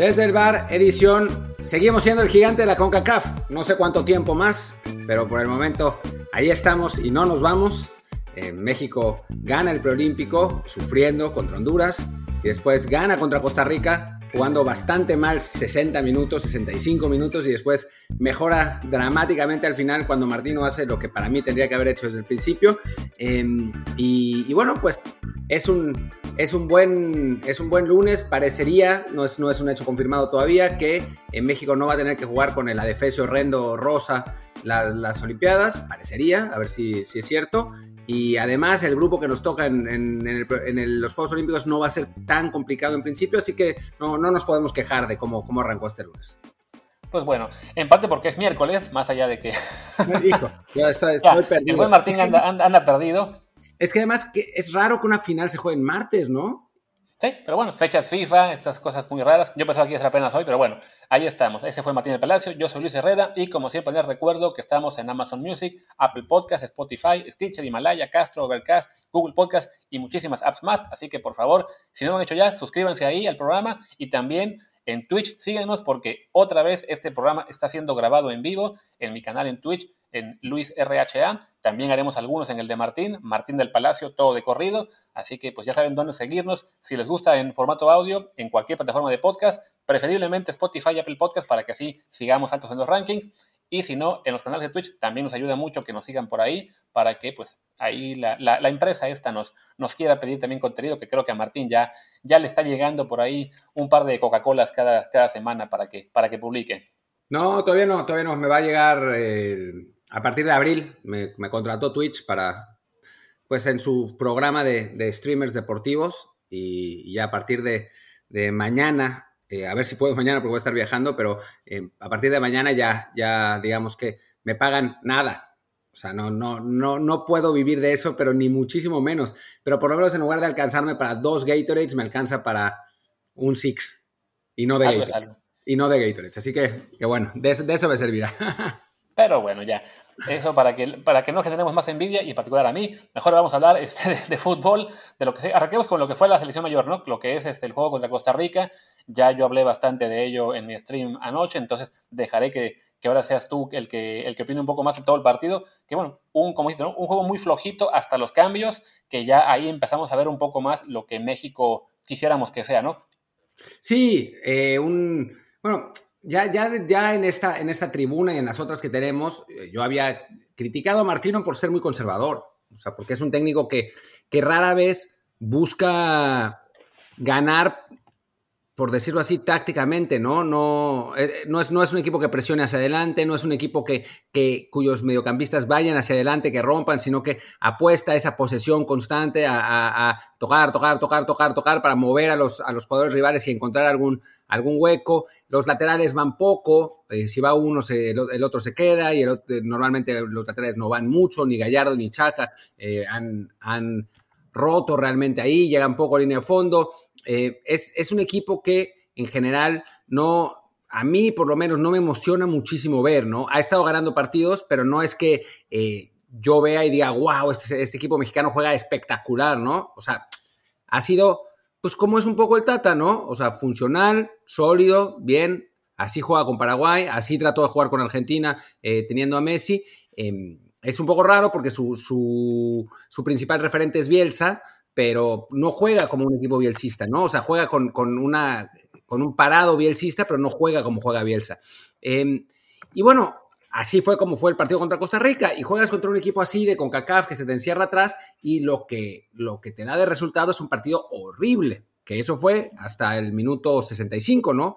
Desde el bar, edición, seguimos siendo el gigante de la CONCACAF. No sé cuánto tiempo más, pero por el momento ahí estamos y no nos vamos. México gana el preolímpico sufriendo contra Honduras y después gana contra Costa Rica jugando bastante mal 60 minutos, 65 minutos y después mejora dramáticamente al final cuando Martino hace lo que para mí tendría que haber hecho desde el principio. Em, y, bueno, pues es un, es un, buen, es un buen lunes, parecería, no es, no es un hecho confirmado todavía, que en México no va a tener que jugar con el adefesio horrendo rosa las Olimpiadas, parecería, a ver si, si es cierto. Y además el grupo que nos toca en, los Juegos Olímpicos no va a ser tan complicado en principio, así que no, nos podemos quejar de cómo, cómo arrancó este lunes. Pues bueno, en parte porque es miércoles, más allá de que... Hijo, ya está, estoy perdido. El buen Martín anda, perdido. Es que además que es raro que una final se juegue en martes, ¿no? Sí, pero bueno, fechas FIFA, estas cosas muy raras. Yo pensaba que iba a ser apenas hoy, pero bueno, ahí estamos. Ese fue Martín del Palacio, yo soy Luis Herrera y como siempre les recuerdo que estamos en Amazon Music, Apple Podcast, Spotify, Stitcher, Himalaya, Castro, Overcast, Google Podcast y muchísimas apps más. Así que por favor, si no lo han hecho ya, suscríbanse ahí al programa y también en Twitch síganos porque otra vez este programa está siendo grabado en vivo en mi canal en Twitch en Luis RHA. También haremos algunos en el de Martín, Martín del Palacio, todo de corrido. Así que pues ya saben dónde seguirnos. Si les gusta en formato audio, en cualquier plataforma de podcast, preferiblemente Spotify y Apple Podcast para que así sigamos altos en los rankings. Y si no, en los canales de Twitch también nos ayuda mucho que nos sigan por ahí para que pues ahí la, la, empresa esta nos, nos quiera pedir también contenido, que creo que a Martín ya, ya le está llegando por ahí un par de Coca-Colas cada, cada semana para que, para que publique. No, todavía no, todavía no. Me va a llegar eh, a partir de abril me, contrató Twitch para, pues en su programa de, streamers deportivos y, ya a partir de, mañana, eh, a ver si puedo mañana porque voy a estar viajando, pero eh, a partir de mañana ya, ya digamos que me pagan nada. O sea, no, no, no, no puedo vivir de eso, pero ni muchísimo menos. Pero por lo menos en lugar de alcanzarme para dos Gatorades, me alcanza para un Six. Y no de Gatorade. Y no de Gatorades. Así que, que bueno, de, de eso me servirá. Pero bueno, ya. Eso para que, para que no generemos más envidia y en particular a mí, mejor vamos a hablar este, de, fútbol, de lo que arranquemos con lo que fue la selección mayor, ¿no? Lo que es este, el juego contra Costa Rica. Ya yo hablé bastante de ello en mi stream anoche, entonces dejaré que, que ahora seas tú el que, el que opine un poco más de todo el partido. Que bueno, un, como ¿no? un juego muy flojito hasta los cambios, que ya ahí empezamos a ver un poco más lo que México quisiéramos que sea, ¿no? Sí, eh, un. Bueno, ya, ya, ya en, esta, en esta tribuna y en las otras que tenemos, eh, yo había criticado a Martino por ser muy conservador. O sea, porque es un técnico que, que rara vez busca ganar por decirlo así, tácticamente, ¿no? No, eh, no, es, no es un equipo que presione hacia adelante, no es un equipo que, que, cuyos mediocampistas vayan hacia adelante, que rompan, sino que apuesta a esa posesión constante, a, tocar, tocar, tocar, tocar, tocar, para mover a los, a los jugadores rivales y encontrar algún, algún hueco. Los laterales van poco, eh, si va uno, el, otro se queda, y el normalmente los laterales no van mucho, ni Gallardo ni Chaca eh, han, han roto realmente ahí, llegan poco a línea de fondo. Eh, es, un equipo que en general no, a mí por lo menos no me emociona muchísimo ver, ¿no? Ha estado ganando partidos, pero no es que eh, yo vea y diga, wow, este, este, equipo mexicano juega espectacular, ¿no? O sea, ha sido, pues como es un poco el Tata, ¿no? O sea, funcional, sólido, bien, así juega con Paraguay, así trató de jugar con Argentina eh, teniendo a Messi. Em, es un poco raro porque su, su principal referente es Bielsa, pero no juega como un equipo bielcista, ¿no? O sea, juega con, una, con un parado bielcista, pero no juega como juega Bielsa. Em, y bueno, así fue como fue el partido contra Costa Rica, y juegas contra un equipo así de CONCACAF que se te encierra atrás, y lo que, lo que te da de resultado es un partido horrible, que eso fue hasta el minuto 65, ¿no?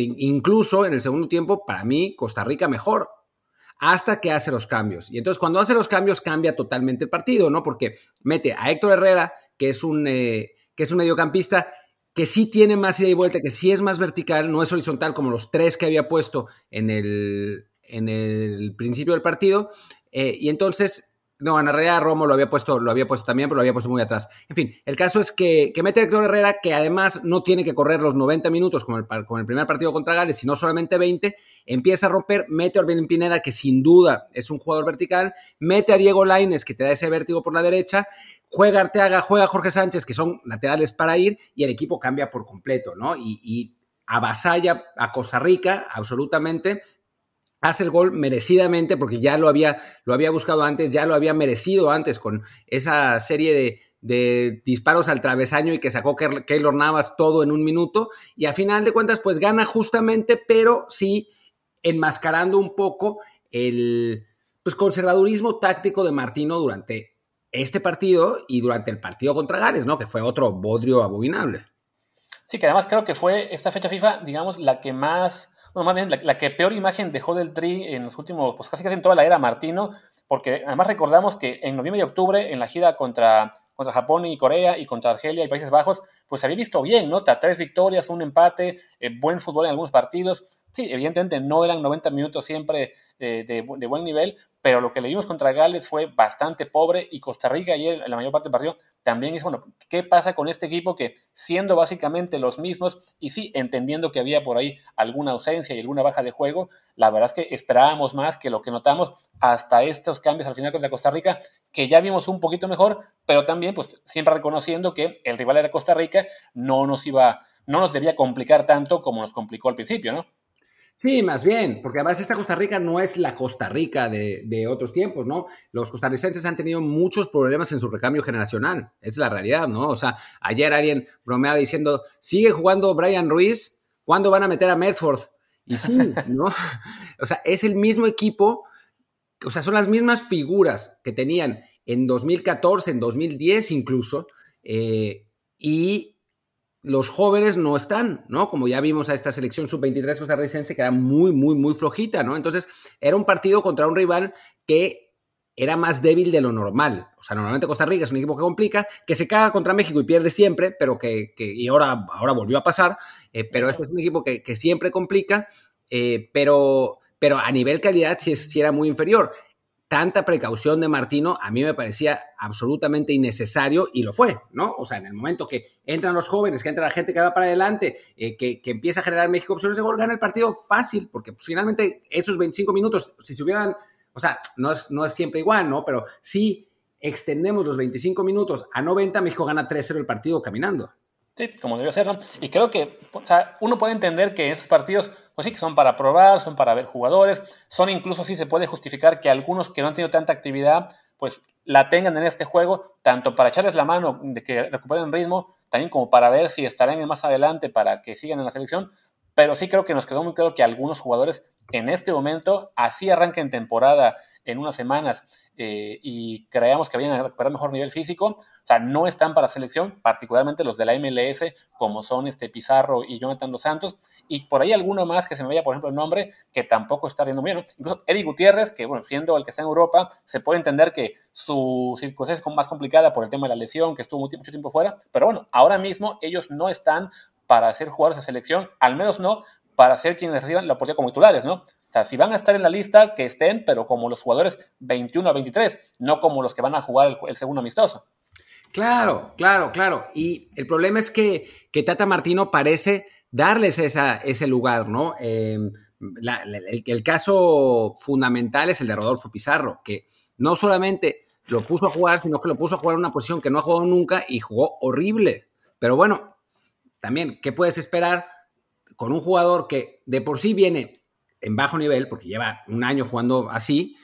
incluso en el segundo tiempo, para mí, Costa Rica mejor, hasta que hace los cambios. Y entonces cuando hace los cambios cambia totalmente el partido, ¿no? Porque mete a Héctor Herrera, que es un, eh, que es un mediocampista que sí tiene más ida y vuelta, que sí es más vertical, no es horizontal como los tres que había puesto en el, en el principio del partido. Eh, y entonces, no, en realidad Romo lo había puesto, lo había puesto también, pero lo había puesto muy atrás. En fin, el caso es que, que mete a Héctor Herrera, que además no tiene que correr los 90 minutos como el, el primer partido contra Gales, sino solamente 20, empieza a romper, mete a Orbelín Pineda, que sin duda es un jugador vertical, mete a Diego Laines, que te da ese vértigo por la derecha, juega Arteaga, juega Jorge Sánchez, que son laterales para ir, y el equipo cambia por completo, ¿no? Y, avasalla a Costa Rica absolutamente, hace el gol merecidamente porque ya lo había, lo había buscado antes, ya lo había merecido antes con esa serie de, de disparos al travesaño y que sacó Keylor Navas todo en un minuto y a final de cuentas pues gana justamente, pero sí enmascarando un poco el pues, conservadurismo táctico de Martino durante este partido y durante el partido contra Gales, ¿no? Que fue otro bodrio abominable. Sí, que además creo que fue esta fecha FIFA, digamos, la que más, más bien la, que peor imagen dejó del Tri en los últimos, pues casi casi en toda la era Martino, porque además recordamos que en noviembre y octubre, en la gira contra contra Japón y Corea y contra Argelia y Países Bajos, pues se había visto bien, ¿no? Tres victorias, un empate, eh, buen fútbol en algunos partidos. Sí, evidentemente no eran 90 minutos siempre eh, de, buen nivel, pero lo que le vimos contra Gales fue bastante pobre y Costa Rica ayer, en la mayor parte del partido, también es, bueno, ¿qué pasa con este equipo que siendo básicamente los mismos y sí, entendiendo que había por ahí alguna ausencia y alguna baja de juego, la verdad es que esperábamos más que lo que notamos hasta estos cambios al final contra Costa Rica, que ya vimos un poquito mejor, pero también pues siempre reconociendo que el rival era Costa Rica, no nos iba, no nos debía complicar tanto como nos complicó al principio, ¿no? Sí, más bien, porque además esta Costa Rica no es la Costa Rica de, otros tiempos, ¿no? Los costarricenses han tenido muchos problemas en su recambio generacional, es la realidad, ¿no? O sea, ayer alguien bromeaba diciendo, sigue jugando Brian Ruiz, ¿cuándo van a meter a Medford? Y sí, ¿no? O sea, es el mismo equipo, o sea, son las mismas figuras que tenían en 2014, en 2010 incluso, eh, y los jóvenes no están, ¿no? Como ya vimos a esta selección sub-23 costarricense que era muy, muy, muy flojita, ¿no? Entonces, era un partido contra un rival que era más débil de lo normal. O sea, normalmente Costa Rica es un equipo que complica, que se caga contra México y pierde siempre, pero que, y ahora, ahora volvió a pasar, eh, pero este es un equipo que, siempre complica, eh, pero, pero a nivel calidad sí, sí era muy inferior tanta precaución de Martino a mí me parecía absolutamente innecesario y lo fue, ¿no? O sea, en el momento que entran los jóvenes, que entra la gente que va para adelante, eh, que, empieza a generar México opciones de gol, gana el partido fácil, porque pues, finalmente esos 25 minutos, si se hubieran, o sea, no es, no es siempre igual, ¿no? Pero si extendemos los 25 minutos a 90, México gana 3-0 el partido caminando. Sí, como debió ser, ¿no? Y creo que o sea, uno puede entender que esos partidos, pues sí, que son para probar, son para ver jugadores, son incluso sí se puede justificar que algunos que no han tenido tanta actividad, pues la tengan en este juego, tanto para echarles la mano de que recuperen ritmo, también como para ver si estarán más adelante para que sigan en la selección. Pero sí creo que nos quedó muy claro que algunos jugadores en este momento, así arranquen temporada en unas semanas eh, y creamos que habían a recuperar mejor nivel físico, o sea, no están para selección, particularmente los de la MLS, como son este Pizarro y Jonathan Dos Santos, y por ahí alguno más que se me vaya, por ejemplo, el nombre, que tampoco está riendo bien. Incluso Eric Gutiérrez, que bueno, siendo el que está en Europa, se puede entender que su circunstancia es más complicada por el tema de la lesión, que estuvo mucho tiempo fuera, pero bueno, ahora mismo ellos no están para ser jugadores de selección, al menos no para ser quienes reciban la oportunidad como titulares, ¿no? O sea, si van a estar en la lista, que estén, pero como los jugadores 21 a 23, no como los que van a jugar el, segundo amistoso. Claro, claro, claro. Y el problema es que, que Tata Martino parece darles ese lugar, ¿no? Em, el, el, caso fundamental es el de Rodolfo Pizarro, que no solamente lo puso a jugar, sino que lo puso a jugar en una posición que no ha jugado nunca y jugó horrible. Pero bueno, también, ¿qué puedes esperar con un jugador que de por sí viene en bajo nivel, porque lleva un año jugando así,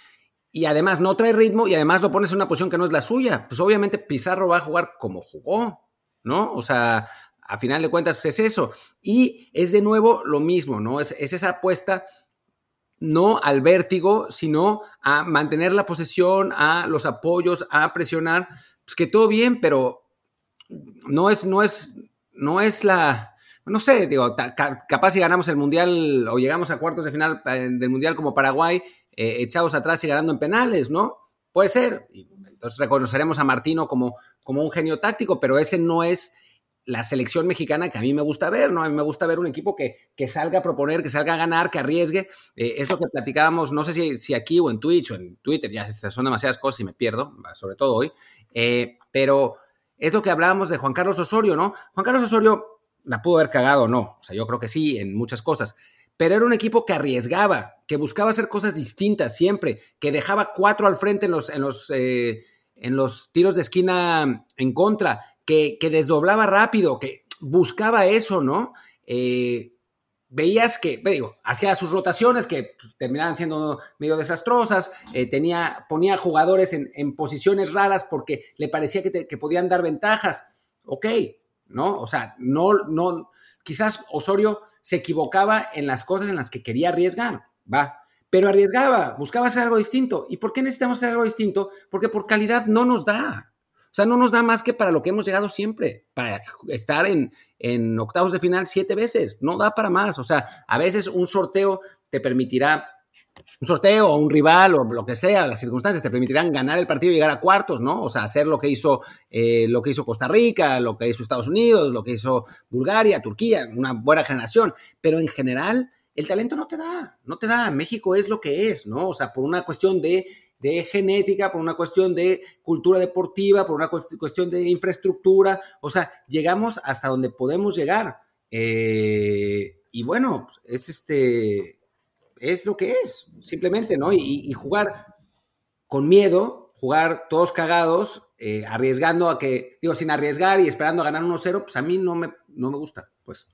y además no trae ritmo y además lo pones en una posición que no es la suya, pues obviamente Pizarro va a jugar como jugó, ¿no? O sea, a final de cuentas, pues es eso. Y es de nuevo lo mismo, ¿no? Es, esa apuesta no al vértigo, sino a mantener la posesión, a los apoyos, a presionar, pues que todo bien, pero no es, no es, no es la, no sé, digo, capaz si ganamos el Mundial o llegamos a cuartos de final eh, del Mundial como Paraguay, eh, echados atrás y ganando en penales, ¿no? Puede ser. entonces reconoceremos a Martino como, como un genio táctico, pero ese no es la selección mexicana que a mí me gusta ver, ¿no? A mí me gusta ver un equipo que, que salga a proponer, que salga a ganar, que arriesgue. Eh, es lo que platicábamos, no sé si, si, aquí o en Twitch o en Twitter, ya son demasiadas cosas y me pierdo, sobre todo hoy, pero es lo que hablábamos de Juan Carlos Osorio, ¿no? Juan Carlos Osorio la pudo haber cagado no. O sea, yo creo que sí, en muchas cosas. Pero era un equipo que arriesgaba, que buscaba hacer cosas distintas siempre, que dejaba cuatro al frente en los, en los, eh, en los tiros de esquina en contra, que, que, desdoblaba rápido, que buscaba eso, ¿no? Eh, veías que, digo, hacía sus rotaciones que pues, terminaban siendo medio desastrosas, eh, tenía, ponía jugadores en, posiciones raras porque le parecía que, que, podían dar ventajas. Ok, ¿no? O sea, no, no, quizás Osorio se equivocaba en las cosas en las que quería arriesgar, va, pero arriesgaba, buscaba hacer algo distinto. ¿Y por qué necesitamos hacer algo distinto? Porque por calidad no nos da. O sea, no nos da más que para lo que hemos llegado siempre, para estar en, octavos de final siete veces, no da para más. O sea, a veces un sorteo te permitirá un sorteo o un rival o lo que sea, las circunstancias te permitirán ganar el partido y llegar a cuartos, ¿no? O sea, hacer lo que hizo, eh, lo que hizo Costa Rica, lo que hizo Estados Unidos, lo que hizo Bulgaria, Turquía, una buena generación. Pero en general, el talento no te da, no te da. México es lo que es, ¿no? O sea, por una cuestión de de genética, por una cuestión de cultura deportiva, por una cuestión de infraestructura. O sea, llegamos hasta donde podemos llegar. Eh, y bueno, es este, es lo que es, simplemente, ¿no? Y, jugar con miedo, jugar todos cagados, eh, arriesgando a que, digo, sin arriesgar y esperando a ganar 1-0, pues a mí no me, no me gusta, pues.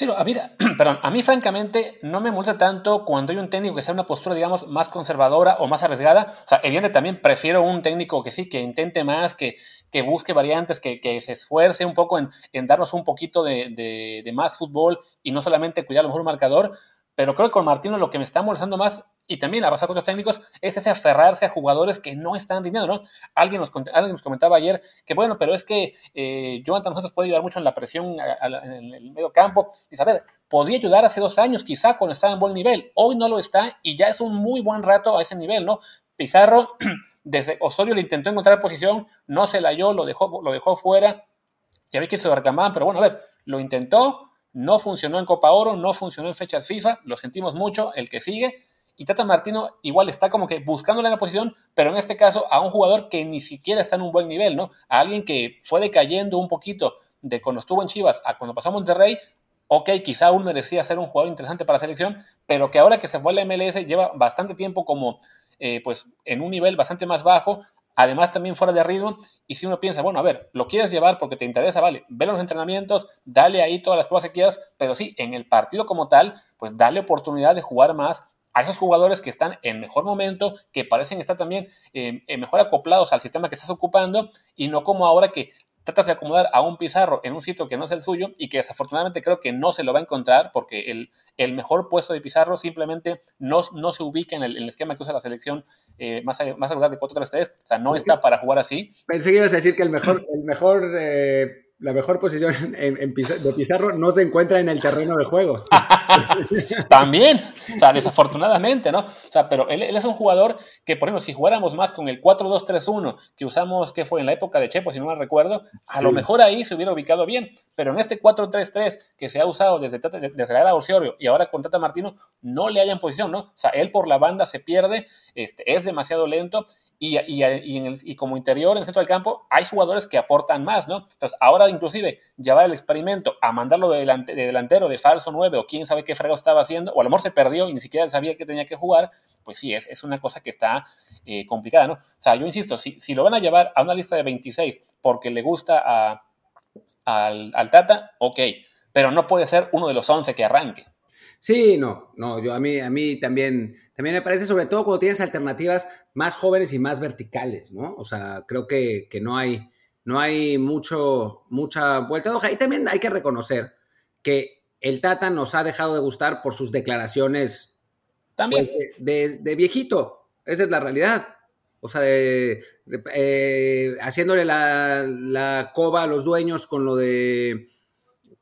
Sí, a mí, perdón, a mí francamente no me molesta tanto cuando hay un técnico que sea una postura, digamos, más conservadora o más arriesgada. O sea, evidentemente también prefiero un técnico que sí, que intente más, que, que busque variantes, que, que, se esfuerce un poco en, en darnos un poquito de, de, más fútbol y no solamente cuidar a lo mejor un marcador. Pero creo que con Martino lo que me está molestando más y también a pasar con otros técnicos, es ese aferrarse a jugadores que no están rindiendo, ¿no? Alguien nos, alguien nos comentaba ayer que, bueno, pero es que eh, Jonathan nosotros puede ayudar mucho en la presión en el medio campo. Y a ver, podría ayudar hace dos años, quizá cuando estaba en buen nivel. Hoy no lo está y ya es un muy buen rato a ese nivel, ¿no? Pizarro, desde Osorio le intentó encontrar posición, no se la halló, lo dejó, lo dejó fuera. Ya vi que se lo reclamaban, pero bueno, a ver, lo intentó, no funcionó en Copa Oro, no funcionó en fechas FIFA, lo sentimos mucho, el que sigue y Tata Martino igual está como que buscándole en la posición, pero en este caso a un jugador que ni siquiera está en un buen nivel, ¿no? A alguien que fue decayendo un poquito de cuando estuvo en Chivas a cuando pasó a Monterrey, ok, quizá aún merecía ser un jugador interesante para la selección, pero que ahora que se fue a la MLS lleva bastante tiempo como, eh, pues, en un nivel bastante más bajo, además también fuera de ritmo, y si uno piensa, bueno, a ver, lo quieres llevar porque te interesa, vale, ve los entrenamientos, dale ahí todas las pruebas que quieras, pero sí, en el partido como tal, pues dale oportunidad de jugar más, a esos jugadores que están en mejor momento, que parecen estar también eh, eh, mejor acoplados al sistema que estás ocupando y no como ahora que tratas de acomodar a un Pizarro en un sitio que no es el suyo y que desafortunadamente creo que no se lo va a encontrar porque el, el mejor puesto de Pizarro simplemente no, no se ubica en el, esquema que usa la selección eh, más, más regular de 4-3-3, o sea, no está para jugar así. Pensé que ibas a decir que el mejor, el mejor la mejor posición en, de Pizarro no se encuentra en el terreno de juego. También, o sea, desafortunadamente, ¿no? O sea, pero él, es un jugador que, por ejemplo, si jugáramos más con el 4-2-3-1 que usamos, que fue en la época de Chepo, si no me recuerdo, a lo mejor ahí se hubiera ubicado bien, pero en este 4-3-3 que se ha usado desde, desde la era Orsiorio y ahora con Tata Martino, no le hayan posición, ¿no? O sea, él por la banda se pierde, este, es demasiado lento y, y, y, como interior, en el centro del campo, hay jugadores que aportan más, ¿no? Entonces, ahora inclusive llevar el experimento a mandarlo de, de delantero, de falso 9, o quién sabe qué frego estaba haciendo, o a lo mejor se perdió y ni siquiera sabía que tenía que jugar, pues sí, es, es una cosa que está eh, complicada, ¿no? O sea, yo insisto, si, si, lo van a llevar a una lista de 26 porque le gusta a, al, al Tata, ok, pero no puede ser uno de los 11 que arranque. Sí, no, no, yo a mí, a mí también, también me parece, sobre todo cuando tienes alternativas más jóvenes y más verticales, ¿no? O sea, creo que, no hay, no hay mucho, mucha vuelta de hoja. Y también hay que reconocer que el Tata nos ha dejado de gustar por sus declaraciones también. Pues, de, viejito. Esa es la realidad. O sea, de, eh, haciéndole la, la coba a los dueños con lo de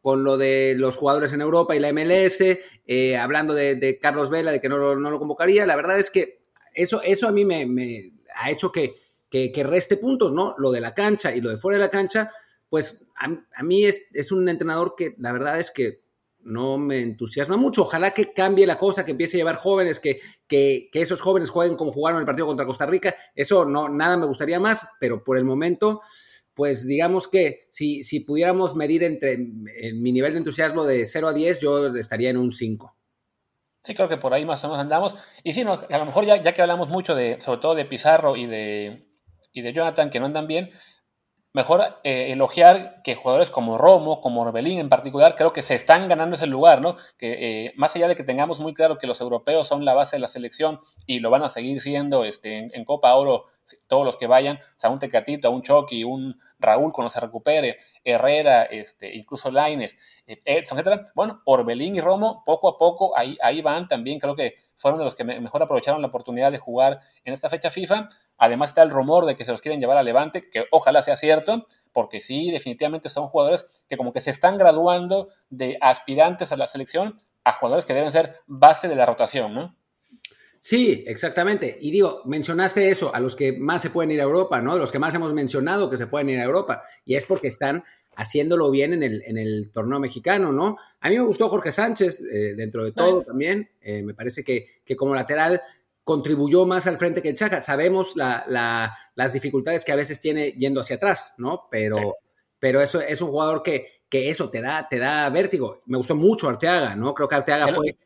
con lo de los jugadores en Europa y la MLS, eh, hablando de, Carlos Vela, de que no lo, convocaría. La verdad es que eso, eso a mí me, ha hecho que, que, reste puntos, ¿no? Lo de la cancha y lo de fuera de la cancha, pues a, mí es, es, un entrenador que la verdad es que no me entusiasma mucho. Ojalá que cambie la cosa, que empiece a llevar jóvenes, que, que, que esos jóvenes jueguen como jugaron el partido contra Costa Rica. Eso no, nada me gustaría más, pero por el momento pues digamos que si, si pudiéramos medir entre en mi nivel de entusiasmo de 0 a 10, yo estaría en un 5. Sí, creo que por ahí más o menos andamos. Y sí, a lo mejor ya, que hablamos mucho de, sobre todo de Pizarro y de, y de Jonathan, que no andan bien, mejor eh, elogiar que jugadores como Romo, como Orbelín en particular, creo que se están ganando ese lugar, ¿no? Que eh, más allá de que tengamos muy claro que los europeos son la base de la selección y lo van a seguir siendo este, en, Copa Oro todos los que vayan, o sea, un Tecatito, un Chucky, un Raúl cuando se recupere, Herrera, este, incluso Laines, eh, Edson, etcétera. Bueno, Orbelín y Romo, poco a poco, ahí, ahí van también, creo que fueron de los que mejor aprovecharon la oportunidad de jugar en esta fecha FIFA. Además está el rumor de que se los quieren llevar a Levante, que ojalá sea cierto, porque sí, definitivamente son jugadores que como que se están graduando de aspirantes a la selección a jugadores que deben ser base de la rotación, ¿no? Sí, exactamente. Y digo, mencionaste eso, a los que más se pueden ir a Europa, ¿no? Los que más hemos mencionado que se pueden ir a Europa. Y es porque están haciéndolo bien en el, en el torneo mexicano, ¿no? A mí me gustó Jorge Sánchez, eh, dentro de todo también. Eh, me parece que, que, como lateral contribuyó más al frente que Chaca. Sabemos las dificultades que a veces tiene yendo hacia atrás, ¿no? Pero, pero eso es un jugador que, que eso te da, te da vértigo. Me gustó mucho Arteaga, ¿no? Creo que Arteaga fue...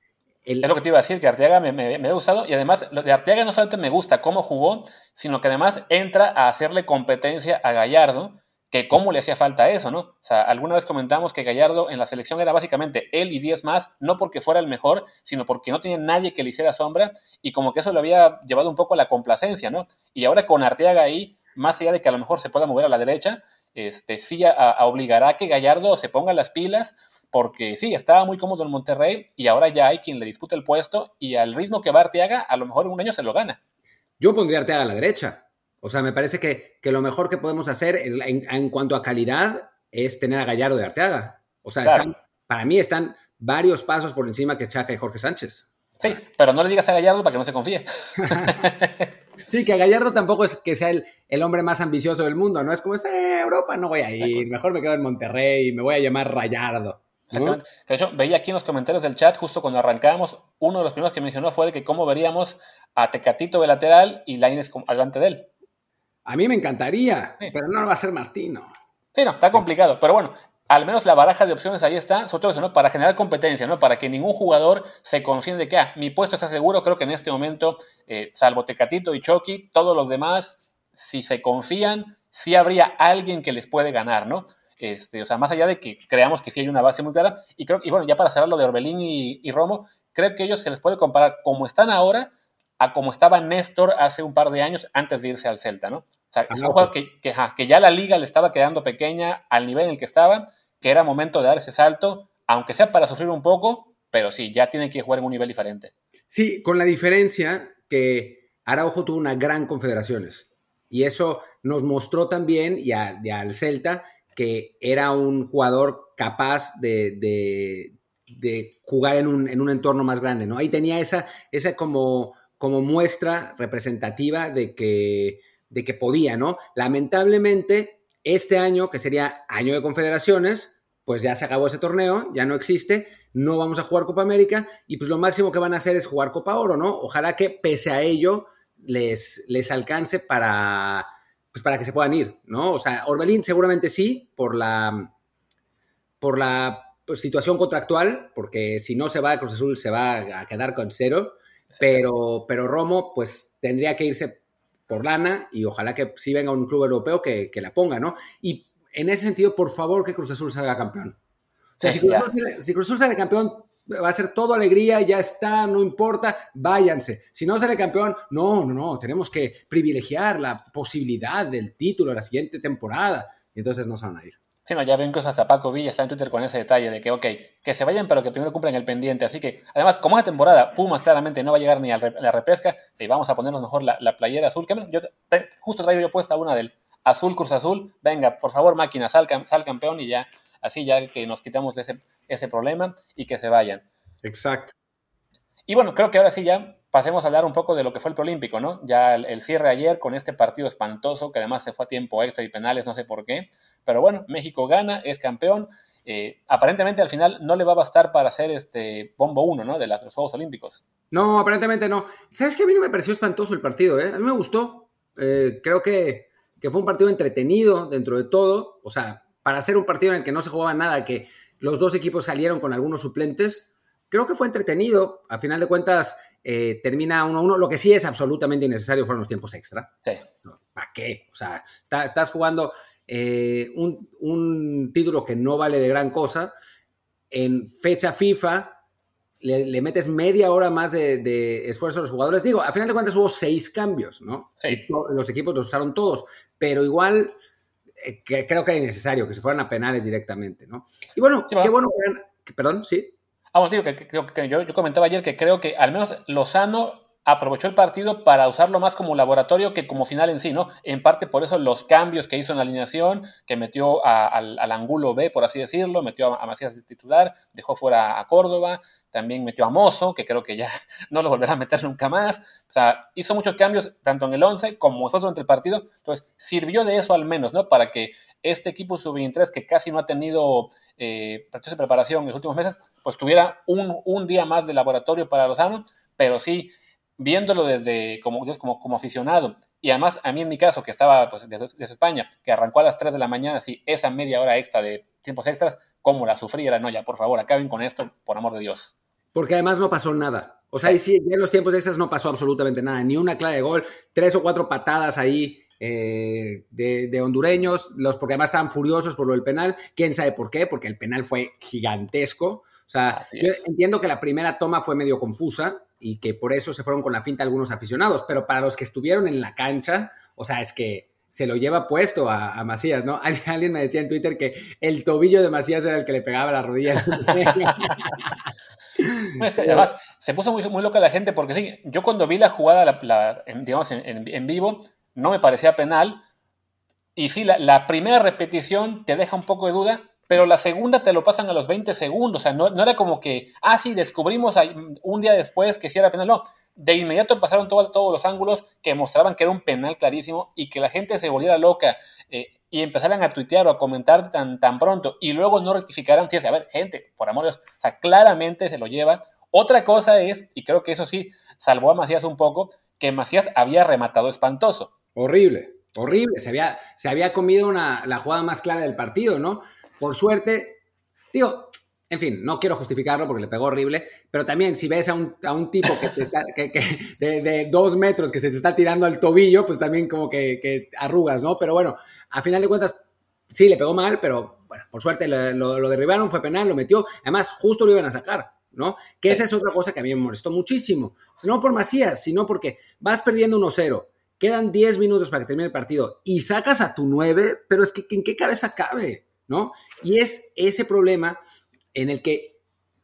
Es lo que te iba a decir, que Arteaga me, me, ha gustado y además lo de Arteaga no solamente me gusta cómo jugó, sino que además entra a hacerle competencia a Gallardo que cómo le hacía falta eso, ¿no? O sea, alguna vez comentamos que Gallardo en la selección era básicamente él y 10 más, no porque fuera el mejor, sino porque no tenía nadie que le hiciera sombra y como que eso le había llevado un poco a la complacencia, ¿no? Y ahora con Arteaga ahí, más allá de que a lo mejor se pueda mover a la derecha, este, sí obligará a que Gallardo se ponga las pilas, porque sí, estaba muy cómodo en Monterrey y ahora ya hay quien le disputa el puesto y al ritmo que va Arteaga, a lo mejor en un año se lo gana. Yo pondría Arteaga a la derecha. O sea, me parece que, lo mejor que podemos hacer en, cuanto a calidad es tener a Gallardo de Arteaga. O sea, para mí están varios pasos por encima que Chaca y Jorge Sánchez. Sí, pero no le digas a Gallardo para que no se confíe. sí, que a Gallardo tampoco es que sea el, hombre más ambicioso del mundo, ¿no? Es como, eh, Europa no voy a ir, mejor me quedo en Monterrey y me voy a llamar Rayardo. De hecho, veía aquí en los comentarios del chat, justo cuando arrancábamos, uno de los primeros que mencionó fue de que cómo veríamos a Tecatito de lateral y Laines delante de él. A mí me encantaría, pero no lo va a ser Martino. Sí, no, está complicado. Pero bueno, al menos la baraja de opciones ahí está, sobre todo eso, ¿no? Para generar competencia, ¿no? Para que ningún jugador se confíe de que, ah, mi puesto está seguro. Creo que en este momento, eh, salvo Tecatito y Chucky, todos los demás, si se confían, sí habría alguien que les puede ganar, ¿no? Este, o sea, más allá de que creamos que sí hay una base muy clara. Y creo, y bueno, ya para cerrar lo de Orbelín y, y Romo, creo que ellos se les puede comparar como están ahora a como estaba Néstor hace un par de años antes de irse al Celta, ¿no? O sea, es un jugador que, que, ya la liga le estaba quedando pequeña al nivel en el que estaba, que era momento de dar ese salto, aunque sea para sufrir un poco, pero sí, ya tiene que jugar en un nivel diferente. Sí, con la diferencia que Araujo tuvo una gran confederaciones. Y eso nos mostró también, y, al Celta, que era un jugador capaz de, de, jugar en un, en un, entorno más grande, ¿no? Ahí tenía esa, esa como como muestra representativa de que, de que podía, ¿no? Lamentablemente, este año, que sería año de confederaciones, pues ya se acabó ese torneo, ya no existe, no vamos a jugar Copa América y pues lo máximo que van a hacer es jugar Copa Oro, ¿no? Ojalá que pese a ello les, les alcance para, pues para que se puedan ir, ¿no? O sea, Orbelín seguramente sí, por la, por la pues, situación contractual, porque si no se va, Cruz Azul se va a quedar con cero. Pero, pero Romo, pues tendría que irse por lana y ojalá que sí venga un club europeo que, que la ponga, ¿no? Y en ese sentido, por favor, que Cruz Azul salga campeón. O sea, si, Cruz Azul, si Cruz Azul sale campeón, va a ser todo alegría, ya está, no importa, váyanse. Si no sale campeón, no, no, no, tenemos que privilegiar la posibilidad del título la siguiente temporada. Y entonces no se van a ir. Sí, no, ya ven cosas hasta Paco Villa está en Twitter con ese detalle de que, ok, que se vayan, pero que primero cumplan el pendiente. Así que, además, como es temporada, Pumas claramente no va a llegar ni a la repesca, y vamos a ponernos mejor la, playera azul. Que yo justo traigo yo puesta una del azul Cruz Azul. Venga, por favor, máquina, sal, sal campeón y ya, así ya que nos quitamos de ese, ese problema y que se vayan. Exacto. Y bueno, creo que ahora sí ya pasemos a hablar un poco de lo que fue el Prolímpico, ¿no? Ya el, cierre ayer con este partido espantoso que además se fue a tiempo extra y penales, no sé por qué. Pero bueno, México gana, es campeón. Eh, aparentemente al final no le va a bastar para hacer este bombo uno, ¿no? De los Juegos Olímpicos. No, aparentemente no. ¿Sabes qué? A mí no me pareció espantoso el partido, ¿eh? A mí me gustó. Eh, creo que, que fue un partido entretenido dentro de todo. O sea, para hacer un partido en el que no se jugaba nada, que los dos equipos salieron con algunos suplentes, creo que fue entretenido. A final de cuentas, eh, termina 1-1. Lo que sí es absolutamente innecesario fueron los tiempos extra. Sí. ¿Para qué? O sea, estás jugando eh, un, título que no vale de gran cosa, en fecha FIFA le, metes media hora más de, esfuerzo a los jugadores. Digo, a final de cuentas hubo seis cambios, ¿no? Los equipos los usaron todos, pero igual eh, creo que era necesario que se fueran a penales directamente, ¿no? Y bueno, qué bueno que... Perdón, sí. Ah, bueno, digo, que, yo, yo, comentaba ayer que creo que al menos Lozano aprovechó el partido para usarlo más como laboratorio que como final en sí, ¿no? En parte por eso los cambios que hizo en la alineación, que metió al, al, angulo B, por así decirlo, metió a, Macías de titular, dejó fuera a Córdoba, también metió a Mozo, que creo que ya no lo volverá a meter nunca más. O sea, hizo muchos cambios tanto en el 11 como después durante el partido. Entonces, sirvió de eso al menos, ¿no? Para que este equipo sub-23, que casi no ha tenido eh, de preparación en los últimos meses, pues tuviera un, un día más de laboratorio para Lozano, pero sí viéndolo desde como, como, como aficionado, y además a mí en mi caso, que estaba pues, desde, España, que arrancó a las 3 de la mañana, sí, esa media hora extra de tiempos extras, cómo la sufrí, era, no, ya, por favor, acaben con esto, por amor de Dios. Porque además no pasó nada. O sea, y sí, en los tiempos extras no pasó absolutamente nada, ni una clave de gol, tres o cuatro patadas ahí eh, de, hondureños, los porque además estaban furiosos por lo del penal, quién sabe por qué, porque el penal fue gigantesco. Sea, yo entiendo que la primera toma fue medio confusa, y que por eso se fueron con la finta algunos aficionados, pero para los que estuvieron en la cancha, o sea, es que se lo lleva puesto a, Macías, ¿no? Alguien me decía en Twitter que el tobillo de Macías era el que le pegaba la rodilla. además, se puso muy, muy loca la gente porque sí, yo cuando vi la jugada, digamos, en, vivo, no me parecía penal. Y sí, la, la primera repetición te deja un poco de duda, pero la segunda te lo pasan a los 20 segundos, o sea, no, era como que, ah, sí, descubrimos un día después que sí era penal, no, de inmediato pasaron todos los ángulos que mostraban que era un penal clarísimo y que la gente se volviera loca eh, y empezaran a tuitear o a comentar tan, tan pronto y luego no rectificaran, sí, a ver, gente, por amor de Dios, o sea, claramente se lo lleva. Otra cosa es, y creo que eso sí salvó a Macías un poco, que Macías había rematado espantoso. Horrible, horrible, se había, se había comido una, la jugada más clara del partido, ¿no? Por suerte, digo, en fin, no quiero justificarlo porque le pegó horrible, pero también si ves a un, tipo que, de, dos metros que se te está tirando al tobillo, pues también como que, arrugas, ¿no? Pero bueno, a final de cuentas, sí, le pegó mal, pero bueno, por suerte lo, derribaron, fue penal, lo metió, además justo lo iban a sacar, ¿no? Que esa es otra cosa que a mí me molestó muchísimo. No por Macías, sino porque vas perdiendo 1-0, quedan 10 minutos para que termine el partido y sacas a tu 9, pero es que ¿en qué cabeza cabe? ¿No? Y es ese problema en el que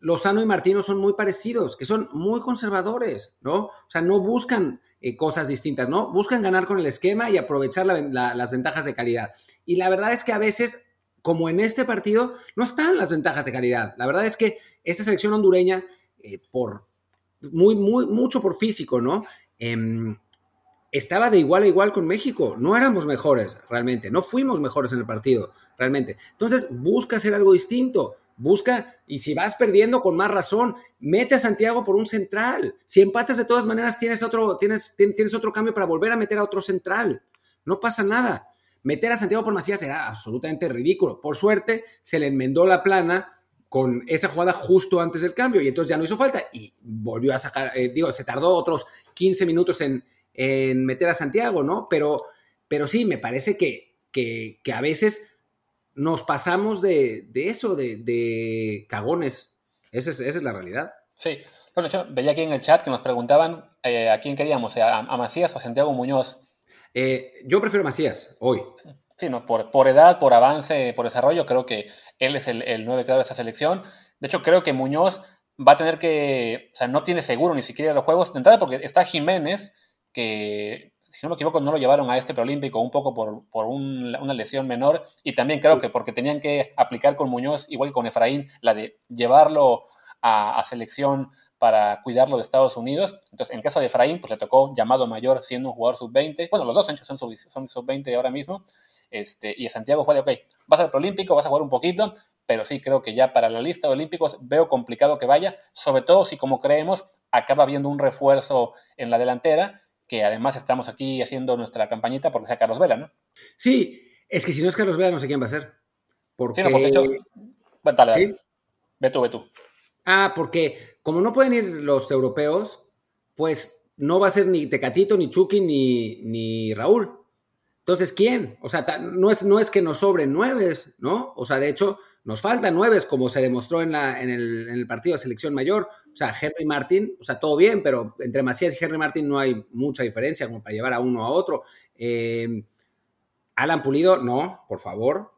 Lozano y Martino son muy parecidos, que son muy conservadores, ¿no? O sea, no buscan eh, cosas distintas, ¿no? Buscan ganar con el esquema y aprovechar las ventajas de calidad. Y la verdad es que a veces, como en este partido, no están las ventajas de calidad. La verdad es que esta selección hondureña, eh, por muy, muy, mucho por físico, ¿no? Em, estaba de igual a igual con México. No éramos mejores realmente, no fuimos mejores en el partido realmente. Entonces, busca hacer algo distinto. Busca, y si vas perdiendo con más razón, mete a Santiago por un central. Si empatas de todas maneras, tienes otro, tienes, tienes otro cambio para volver a meter a otro central. No pasa nada. Meter a Santiago por Macías era absolutamente ridículo. Por suerte, se le enmendó la plana con esa jugada justo antes del cambio y entonces ya no hizo falta y volvió a sacar, eh, digo, se tardó otros 15 minutos en, en meter a Santiago, ¿no? Pero, pero sí, me parece que, que, a veces nos pasamos de, de eso, de, de cagones. Esa es, esa es, la realidad. Sí. Bueno, yo veía aquí en el chat que nos preguntaban eh, a quién queríamos, a, a, Macías o a Santiago Muñoz. Eh, yo prefiero Macías hoy. Sí, no, por, por, edad, por avance, por desarrollo, creo que él es el, el 9 claro de esa selección. De hecho, creo que Muñoz va a tener que, o sea, no tiene seguro ni siquiera los juegos de entrada porque está Jiménez, que, si no me equivoco, no lo llevaron a este preolímpico un poco por, una lesión menor y también creo que porque tenían que aplicar con Muñoz, igual que con Efraín, la de llevarlo a, selección para cuidarlo de Estados Unidos. Entonces, en caso de Efraín, pues le tocó llamado mayor siendo un jugador sub-20. Bueno, los dos son sub-20 sub ahora mismo. Este, y Santiago fue de, ok, vas al preolímpico, vas a jugar un poquito, pero sí creo que ya para la lista de olímpicos veo complicado que vaya, sobre todo si como creemos acaba habiendo un refuerzo en la delantera que además estamos aquí haciendo nuestra campañita porque sea Carlos Vela, ¿no? Sí, es que si no es Carlos Vela, no sé quién va a ser. Porque... Sí, Bueno, dale, Ve tú, ve tú. Ah, porque como no pueden ir los europeos, pues no va a ser ni Tecatito, ni Chucky, ni, ni Raúl. Entonces, ¿quién? O sea, no es, no es que nos sobren nueve, ¿no? O sea, de hecho, nos faltan nueve, como se demostró en, la, en, el, en, el, partido de selección mayor. O sea, Henry Martin, o sea, todo bien, pero entre Macías y Henry Martin no hay mucha diferencia como para llevar a uno a otro. Eh, Alan Pulido, no, por favor.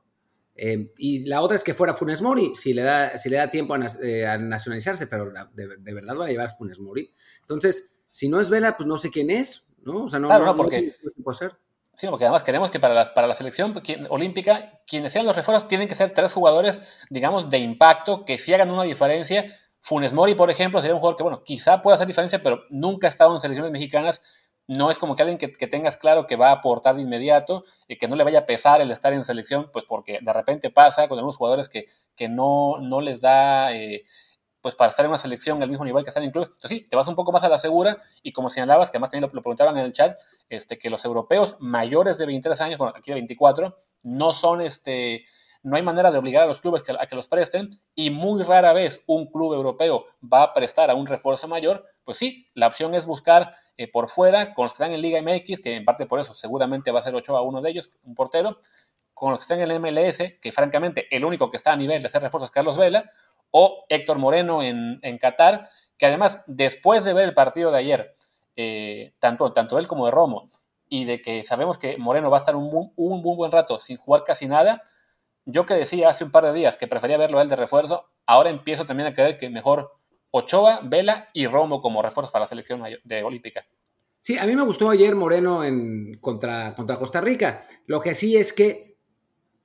Eh, y la otra es que fuera Funes Mori, si le da, si le da tiempo a, eh, a nacionalizarse, pero de, de, verdad va a llevar Funes Mori. Entonces, si no es Vela, pues no sé quién es, ¿no? O sea, no, claro, no, no porque... puede ser. Sí, porque además queremos que para la, para la selección olímpica, quienes sean los refuerzos, tienen que ser tres jugadores, digamos, de impacto, que sí hagan una diferencia. Funes Mori, por ejemplo, sería un jugador que, bueno, quizá pueda hacer diferencia, pero nunca ha estado en selecciones mexicanas. No es como que alguien que, que tengas claro que va a aportar de inmediato y que no le vaya a pesar el estar en selección, pues porque de repente pasa con algunos jugadores que, que no, no les da... Eh, pues para estar en una selección al mismo nivel que estar en clubes. Entonces sí, te vas un poco más a la segura y como señalabas, que además también lo, lo, preguntaban en el chat, este, que los europeos mayores de 23 años, bueno, aquí de 24, no son, este, no hay manera de obligar a los clubes que, a que los presten y muy rara vez un club europeo va a prestar a un refuerzo mayor, pues sí, la opción es buscar eh, por fuera con los que están en Liga MX, que en parte por eso seguramente va a ser 8 a uno de ellos, un portero, con los que están en el MLS, que francamente el único que está a nivel de hacer refuerzos es Carlos Vela, o Héctor Moreno en, en Qatar, que además, después de ver el partido de ayer, eh, tanto, tanto él como de Romo, y de que sabemos que Moreno va a estar un, un, buen rato sin jugar casi nada, yo que decía hace un par de días que prefería verlo a él de refuerzo, ahora empiezo también a creer que mejor Ochoa, Vela y Romo como refuerzos para la selección de olímpica. Sí, a mí me gustó ayer Moreno en, contra, contra Costa Rica. Lo que sí es que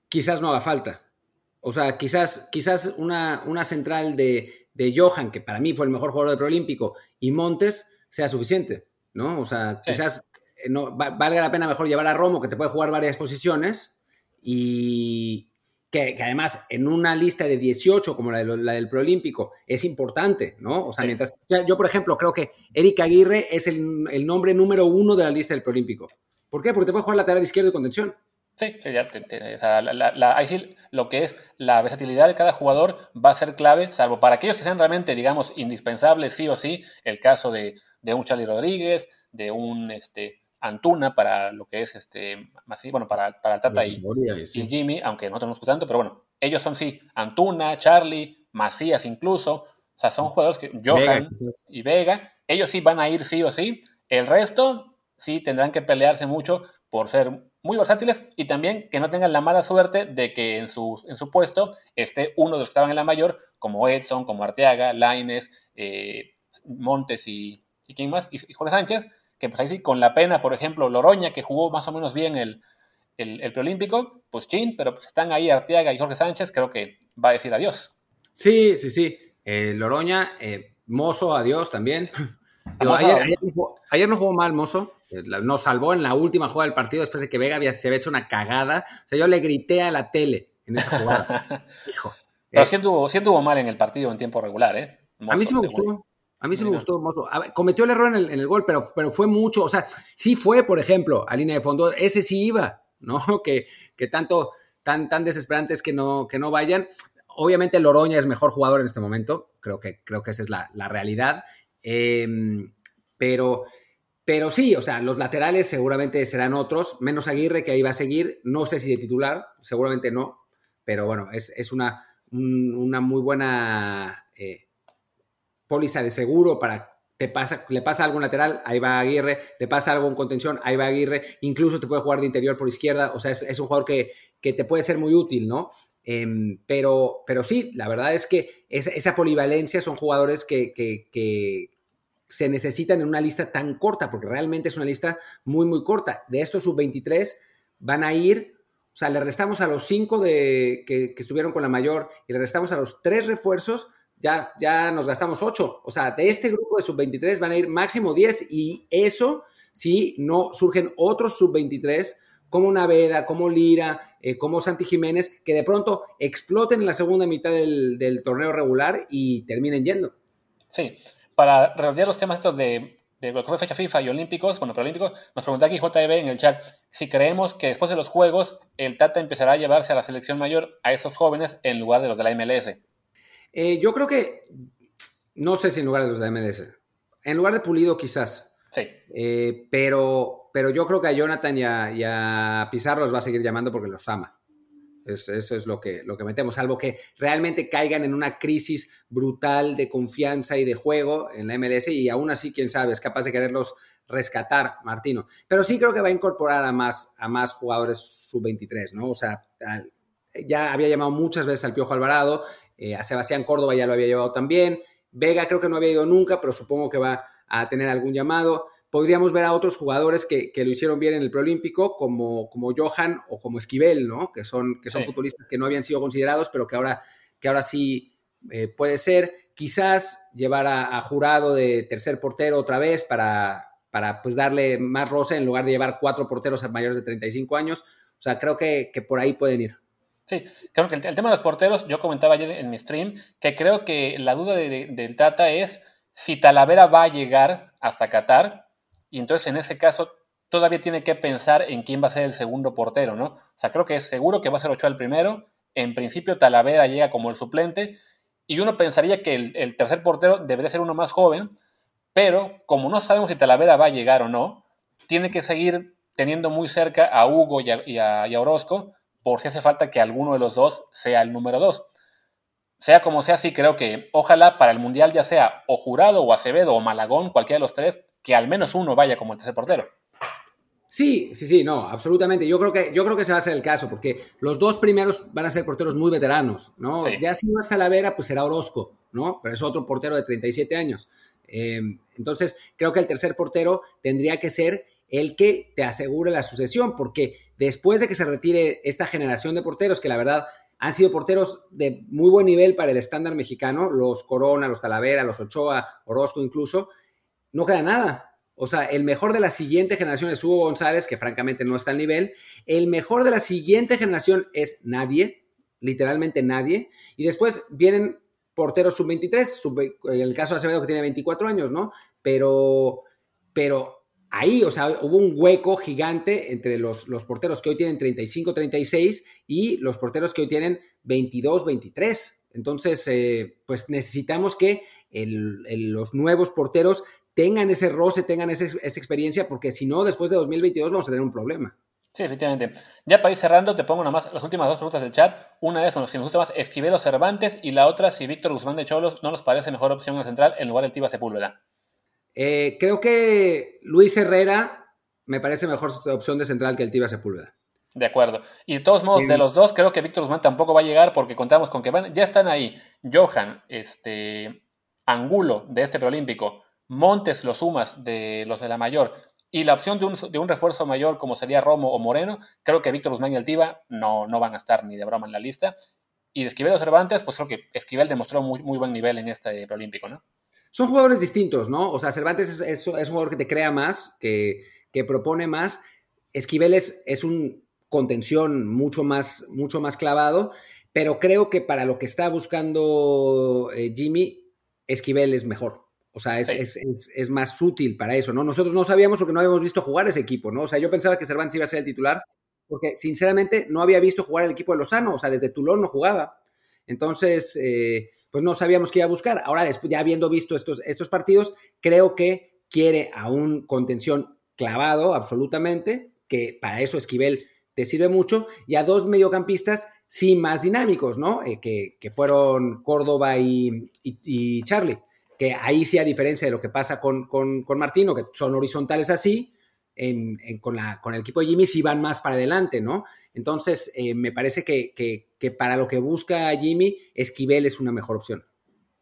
quizás no haga falta. O sea, quizás, quizás una, una central de, de, Johan, que para mí fue el mejor jugador del preolímpico, y Montes sea suficiente, ¿no? O sea, sí. quizás no, valga la pena mejor llevar a Romo, que te puede jugar varias posiciones, y que, que además en una lista de 18, como la, de, la del preolímpico, es importante, ¿no? O sea, sí. mientras. Yo, por ejemplo, creo que Eric Aguirre es el, el nombre número uno de la lista del preolímpico. ¿Por qué? Porque te puede jugar lateral izquierdo y contención. Sí, ya te, te, o sea, la, la, la, ahí sí lo que es la versatilidad de cada jugador va a ser clave, salvo para aquellos que sean realmente, digamos, indispensables, sí o sí, el caso de, de un Charlie Rodríguez, de un este, Antuna para lo que es este, así, bueno, para, para el Tata y, sí. y, Jimmy, aunque nosotros no nos tanto, pero bueno, ellos son sí, Antuna, Charlie, Macías incluso, o sea, son jugadores que Johan Vega, y Vega, ellos sí van a ir sí o sí, el resto sí tendrán que pelearse mucho por ser muy versátiles y también que no tengan la mala suerte de que en su, en su puesto esté uno de los que estaban en la mayor, como Edson, como Arteaga, Laines, eh, Montes y, y quién más, y, y, Jorge Sánchez, que pues ahí sí, con la pena, por ejemplo, Loroña, que jugó más o menos bien el, el, el preolímpico, pues chin, pero pues están ahí Arteaga y Jorge Sánchez, creo que va a decir adiós. Sí, sí, sí. Eh, Loroña, eh, Mozo, adiós también. Digo, ayer, ayer, ayer, no jugó mal Mozo, nos salvó en la última jugada del partido después de que Vega había, se había hecho una cagada. O sea, yo le grité a la tele en esa jugada. Hijo. Pero eh, sí, anduvo, sí anduvo mal en el partido en tiempo regular, ¿eh? Mozo, a mí sí me gustó. A mí sí me gustó Mozo. Ver, cometió el error en el, en el, gol, pero, pero fue mucho. O sea, sí fue, por ejemplo, a línea de fondo. Ese sí iba, ¿no? Que, que tanto, tan, tan desesperantes que no, que no vayan. Obviamente Loroña es mejor jugador en este momento. Creo que, creo que esa es la, la realidad. Eh, pero, pero sí, o sea, los laterales seguramente serán otros, menos Aguirre que ahí va a seguir, no sé si de titular, seguramente no, pero bueno, es, es una, un, una muy buena eh, póliza de seguro para te pasa, le pasa algún lateral, ahí va Aguirre, le pasa algo en contención, ahí va Aguirre, incluso te puede jugar de interior por izquierda, o sea, es, un jugador que, que, te puede ser muy útil, ¿no? Eh, pero, pero sí, la verdad es que esa, esa polivalencia son jugadores que, que, que, se necesitan en una lista tan corta, porque realmente es una lista muy, muy corta. De estos sub-23 van a ir, o sea, le restamos a los cinco de, que, que, estuvieron con la mayor y le restamos a los tres refuerzos, ya, ya nos gastamos ocho. O sea, de este grupo de sub-23 van a ir máximo 10 y eso si no surgen otros sub-23 como Naveda, como Lira, eh, como Santi Jiménez, que de pronto exploten en la segunda mitad del, del torneo regular y terminen yendo. Sí, para redondear los temas estos de, de lo que fue fecha FIFA y Olímpicos, bueno, preolímpicos, nos pregunta aquí JB en el chat si creemos que después de los Juegos el Tata empezará a llevarse a la selección mayor a esos jóvenes en lugar de los de la MLS. Eh, yo creo que, no sé si en lugar de los de la MLS, en lugar de Pulido quizás. Sí. Eh, pero, pero yo creo que a Jonathan y a, Pizarro los va a seguir llamando porque los ama. Eso es lo que, lo que metemos, salvo que realmente caigan en una crisis brutal de confianza y de juego en la MLS y aún así, quién sabe, es capaz de quererlos rescatar, Martino. Pero sí creo que va a incorporar a más, a más jugadores sub-23, ¿no? O sea, ya había llamado muchas veces al Piojo Alvarado, eh, a Sebastián Córdoba ya lo había llevado también, Vega creo que no había ido nunca, pero supongo que va a tener algún llamado. Podríamos ver a otros jugadores que, lo hicieron bien en el preolímpico, como, como Johan o como Esquivel, ¿no? Que son, que son futbolistas que no habían sido considerados, pero que ahora, que ahora sí eh, puede ser. Quizás llevar a, jurado de tercer portero otra vez para, para pues, darle más roce en lugar de llevar cuatro porteros a mayores de 35 años. O sea, creo que, que por ahí pueden ir. Sí, creo que el, tema de los porteros, yo comentaba ayer en mi stream que creo que la duda del Tata es si Talavera va a llegar hasta Qatar y entonces en ese caso todavía tiene que pensar en quién va a ser el segundo portero, ¿no? O sea, creo que es seguro que va a ser Ochoa el primero. En principio Talavera llega como el suplente y uno pensaría que el, tercer portero debería ser uno más joven, pero como no sabemos si Talavera va a llegar o no, tiene que seguir teniendo muy cerca a Hugo y a, y Orozco por si hace falta que alguno de los dos sea el número dos. Sea como sea, sí creo que ojalá para el Mundial ya sea o Jurado o Acevedo o Malagón, cualquiera de los tres, que al menos uno vaya como el tercer portero. Sí, sí, sí, no, absolutamente. Yo creo que, yo creo que se va a hacer el caso, porque los dos primeros van a ser porteros muy veteranos, ¿no? Ya si no está la Vera, pues será Orozco, ¿no? Pero es otro portero de 37 años. Eh, entonces, creo que el tercer portero tendría que ser el que te asegure la sucesión, porque después de que se retire esta generación de porteros, que la verdad han sido porteros de muy buen nivel para el estándar mexicano, los Corona, los Talavera, los Ochoa, Orozco incluso, no queda nada. O sea, el mejor de la siguiente generación es Hugo González, que francamente no está al nivel. El mejor de la siguiente generación es nadie, literalmente nadie. Y después vienen porteros sub-23, en el caso de Acevedo que tiene 24 años, ¿no? Pero, pero ahí, o sea, hubo un hueco gigante entre los, los porteros que hoy tienen 35, 36 y los porteros que hoy tienen 22, 23. Entonces, eh, pues necesitamos que los nuevos porteros tengan ese roce, tengan esa experiencia, porque si no, después de 2022 vamos a tener un problema. Sí, efectivamente. Ya para ir cerrando, te pongo nomás las últimas dos preguntas del chat. Una es, bueno, si nos gusta más Esquivel Cervantes, y la otra, si Víctor Guzmán de Cholos no nos parece mejor opción en central en lugar del Tiba Sepúlveda. Eh, creo que Luis Herrera me parece mejor opción de central que el Tiba Sepúlveda. De acuerdo. Y de todos modos, de los dos, creo que Víctor Guzmán tampoco va a llegar porque contamos con que van, ya están ahí Johan, este, Angulo de este preolímpico, Montes, los Sumas de los de la mayor, y la opción de un, de un refuerzo mayor como sería Romo o Moreno, creo que Víctor Guzmán y Altiva no, no van a estar ni de broma en la lista. Y de Esquivel o Cervantes, pues creo que Esquivel demostró muy, muy buen nivel en este preolímpico, ¿no? son jugadores distintos, ¿no? O sea, Cervantes es, un jugador que te crea más, que, propone más. Esquivel es, un contención mucho más, mucho más clavado, pero creo que para lo que está buscando eh, Jimmy, Esquivel es mejor. O sea, es, es, más útil para eso, ¿no? Nosotros no sabíamos porque no habíamos visto jugar ese equipo, ¿no? O sea, yo pensaba que Cervantes iba a ser el titular, porque sinceramente no había visto jugar el equipo de Lozano, o sea, desde Tulón no jugaba. Entonces, eh, pues no sabíamos qué iba a buscar. Ahora, después, ya habiendo visto estos, estos partidos, creo que quiere a un contención clavado absolutamente, que para eso Esquivel te sirve mucho, y a dos mediocampistas sí más dinámicos, ¿no? Eh, que, fueron Córdoba y, y, Charlie, que ahí sí a diferencia de lo que pasa con, con, con Martino, que son horizontales así, con, la, con el equipo de Jimmy sí van más para adelante, ¿no? Entonces, eh, me parece que, para lo que busca Jimmy, Esquivel es una mejor opción.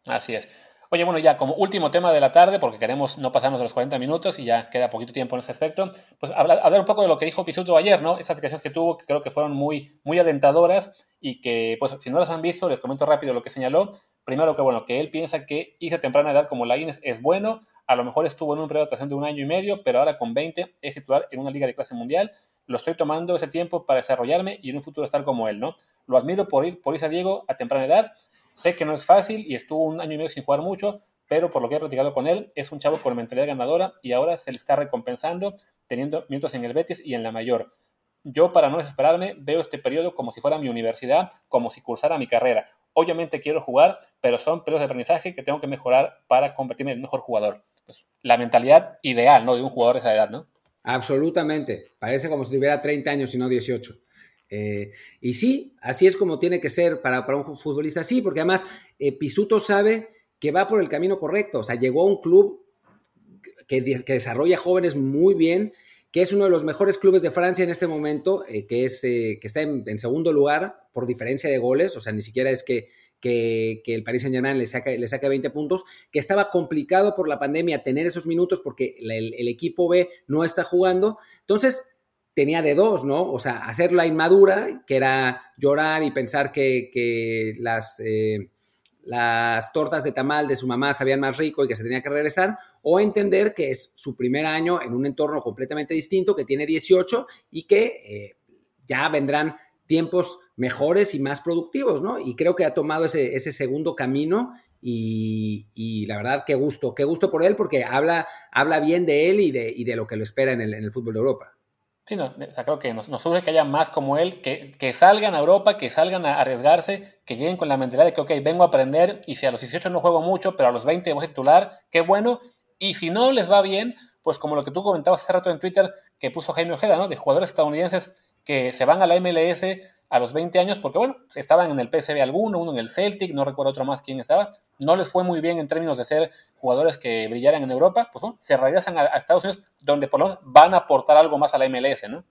Así es. Oye, bueno, ya como último tema de la tarde, porque queremos no pasarnos de los 40 minutos y ya queda poquito tiempo en ese aspecto, pues hablar, un poco de lo que dijo Pisuto ayer, ¿no? Esas declaraciones que tuvo que creo que fueron muy, muy alentadoras y que, pues, si no las han visto, les comento rápido lo que señaló. Primero que, bueno, que él piensa que irse a temprana edad como la Inés es bueno, a lo mejor estuvo en un periodo de adaptación de un año y medio, pero ahora con 20 es titular en una liga de clase mundial. Lo estoy tomando ese tiempo para desarrollarme y en un futuro estar como él, ¿no? Lo admiro por ir, por irse a Diego a temprana edad. Sé que no es fácil y estuvo un año y medio sin jugar mucho, pero por lo que he platicado con él, es un chavo con mentalidad ganadora y ahora se le está recompensando teniendo minutos en el Betis y en la mayor. Yo, para no desesperarme, veo este periodo como si fuera mi universidad, como si cursara mi carrera. Obviamente quiero jugar, pero son periodos de aprendizaje que tengo que mejorar para convertirme en el mejor jugador. Pues, la mentalidad ideal, ¿no? De un jugador de esa edad, ¿no? Absolutamente. Parece como si tuviera 30 años y no 18. Eh, y sí, así es como tiene que ser para, para un futbolista, sí, porque además eh, Pisuto sabe que va por el camino correcto. O sea, llegó a un club que, que, desarrolla jóvenes muy bien, que es uno de los mejores clubes de Francia en este momento, eh, que, es, eh, que está en, segundo lugar por diferencia de goles. O sea, ni siquiera es que, que, el Paris Saint Germain le saque, le saque 20 puntos, que estaba complicado por la pandemia tener esos minutos porque el, el equipo B no está jugando. Entonces, tenía de dos, ¿no? O sea, hacer la inmadura, que era llorar y pensar que, que las, eh, las tortas de tamal de su mamá sabían más rico y que se tenía que regresar, o entender que es su primer año en un entorno completamente distinto, que tiene 18 y que eh, ya vendrán tiempos mejores y más productivos, ¿no? Y creo que ha tomado ese, ese segundo camino y, y, la verdad, qué gusto, qué gusto por él porque habla, habla bien de él y de, y de lo que lo espera en el, en el fútbol de Europa. Sí, no, o sea, creo que nos, nos que haya más como él, que, que, salgan a Europa, que salgan a arriesgarse, que lleguen con la mentalidad de que, ok, vengo a aprender y si a los 18 no juego mucho, pero a los 20 voy a titular, qué bueno. Y si no les va bien, pues como lo que tú comentabas hace rato en Twitter, que puso Jaime Ojeda, ¿no? De jugadores estadounidenses que se van a la MLS a los 20 años, porque bueno, estaban en el PSV alguno, uno en el Celtic, no recuerdo otro más quién estaba, no les fue muy bien en términos de ser jugadores que brillaran en Europa, pues ¿no? se regresan a, Estados Unidos, donde por lo menos van a aportar algo más a la MLS, ¿no?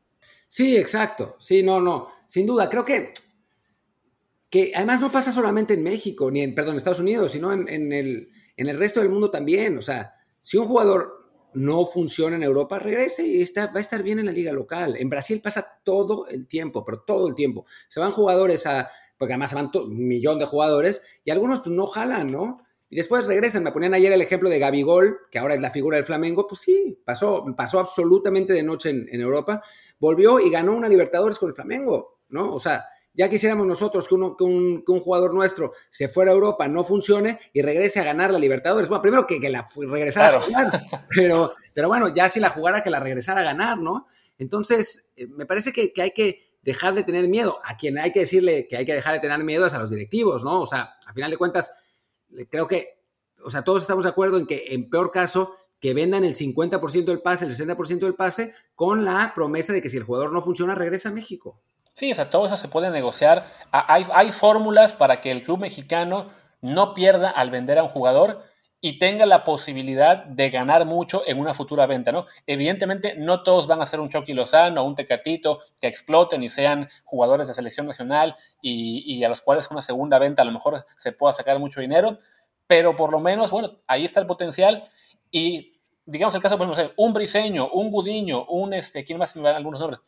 Sí, exacto, sí, no, no, sin duda, creo que, que además no pasa solamente en México, ni en, perdón, Estados Unidos, sino en, en, el, en el resto del mundo también, o sea, si un jugador no funciona en Europa, regrese y está, va a estar bien en la liga local. En Brasil pasa todo el tiempo, pero todo el tiempo. Se van jugadores a, porque además se van un millón de jugadores y algunos pues, no jalan, ¿no? Y después regresan. Me ponían ayer el ejemplo de Gabigol, que ahora es la figura del Flamengo. Pues sí, pasó, pasó absolutamente de noche en, en Europa. Volvió y ganó una Libertadores con el Flamengo, ¿no? O sea, ya quisiéramos nosotros que, uno, que, un, que, un, jugador nuestro se fuera a Europa, no funcione y regrese a ganar la Libertadores. Bueno, primero que, que la regresara claro. a jugar, pero, pero bueno, ya si la jugara, que la regresara a ganar, ¿no? Entonces, eh, me parece que, que, hay que dejar de tener miedo. A quien hay que decirle que hay que dejar de tener miedo es a los directivos, ¿no? O sea, a final de cuentas, creo que, o sea, todos estamos de acuerdo en que en peor caso que vendan el 50% del pase, el 60% del pase, con la promesa de que si el jugador no funciona, regresa a México. Sí, o sea, todo eso se puede negociar. Hay, fórmulas para que el club mexicano no pierda al vender a un jugador y tenga la posibilidad de ganar mucho en una futura venta, ¿no? Evidentemente, no todos van a ser un Chucky Lozano o un Tecatito que exploten y sean jugadores de selección nacional y, a los cuales una segunda venta a lo mejor se pueda sacar mucho dinero, pero por lo menos, bueno, ahí está el potencial y digamos el caso, por ejemplo, un Briseño, un Gudiño, un, este, ¿quién más algunos nombres?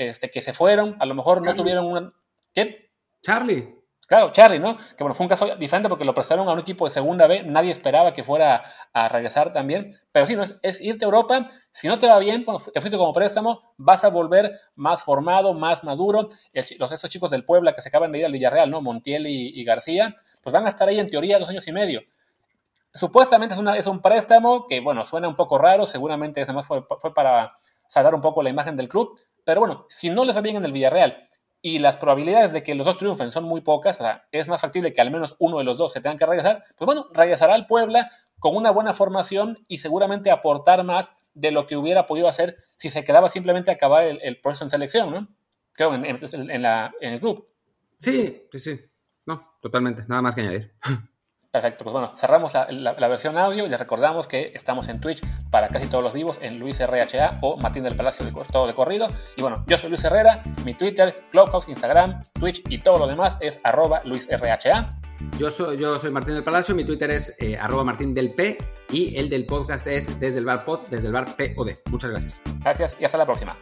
Este, que se fueron, a lo mejor no tuvieron una... ¿Qué? Charlie. Claro, Charlie, ¿no? Que bueno, fue un caso diferente porque lo prestaron a un equipo de segunda B, nadie esperaba que fuera a, regresar también, pero sí, ¿no? es, es, irte a Europa, si no te va bien, bueno, te fuiste como préstamo, vas a volver más formado, más maduro, El, los esos chicos del Puebla que se acaban de ir al Villarreal, ¿no? Montiel y, y, García, pues van a estar ahí en teoría dos años y medio. Supuestamente es, una, es un préstamo que, bueno, suena un poco raro, seguramente además fue, fue para salvar un poco la imagen del club, pero bueno, si no les va bien en el Villarreal y las probabilidades de que los dos triunfen son muy pocas, o sea, es más factible que al menos uno de los dos se tengan que regresar, pues bueno, regresará al Puebla con una buena formación y seguramente aportar más de lo que hubiera podido hacer si se quedaba simplemente acabar el, proceso en selección, ¿no? Creo en, en el club. Sí, sí, sí. No, totalmente. Nada más que añadir. Perfecto, pues bueno, cerramos la, la, la, versión audio y les recordamos que estamos en Twitch para casi todos los vivos en Luis RHA o Martín del Palacio de todo de corrido. Y bueno, yo soy Luis Herrera, mi Twitter, Clubhouse, Instagram, Twitch y todo lo demás es arroba Luis RHA. Yo soy, yo soy Martín del Palacio, mi Twitter es eh, arroba Martín del P y el del podcast es desde el bar pod, desde el bar POD. Muchas gracias. Gracias y hasta la próxima.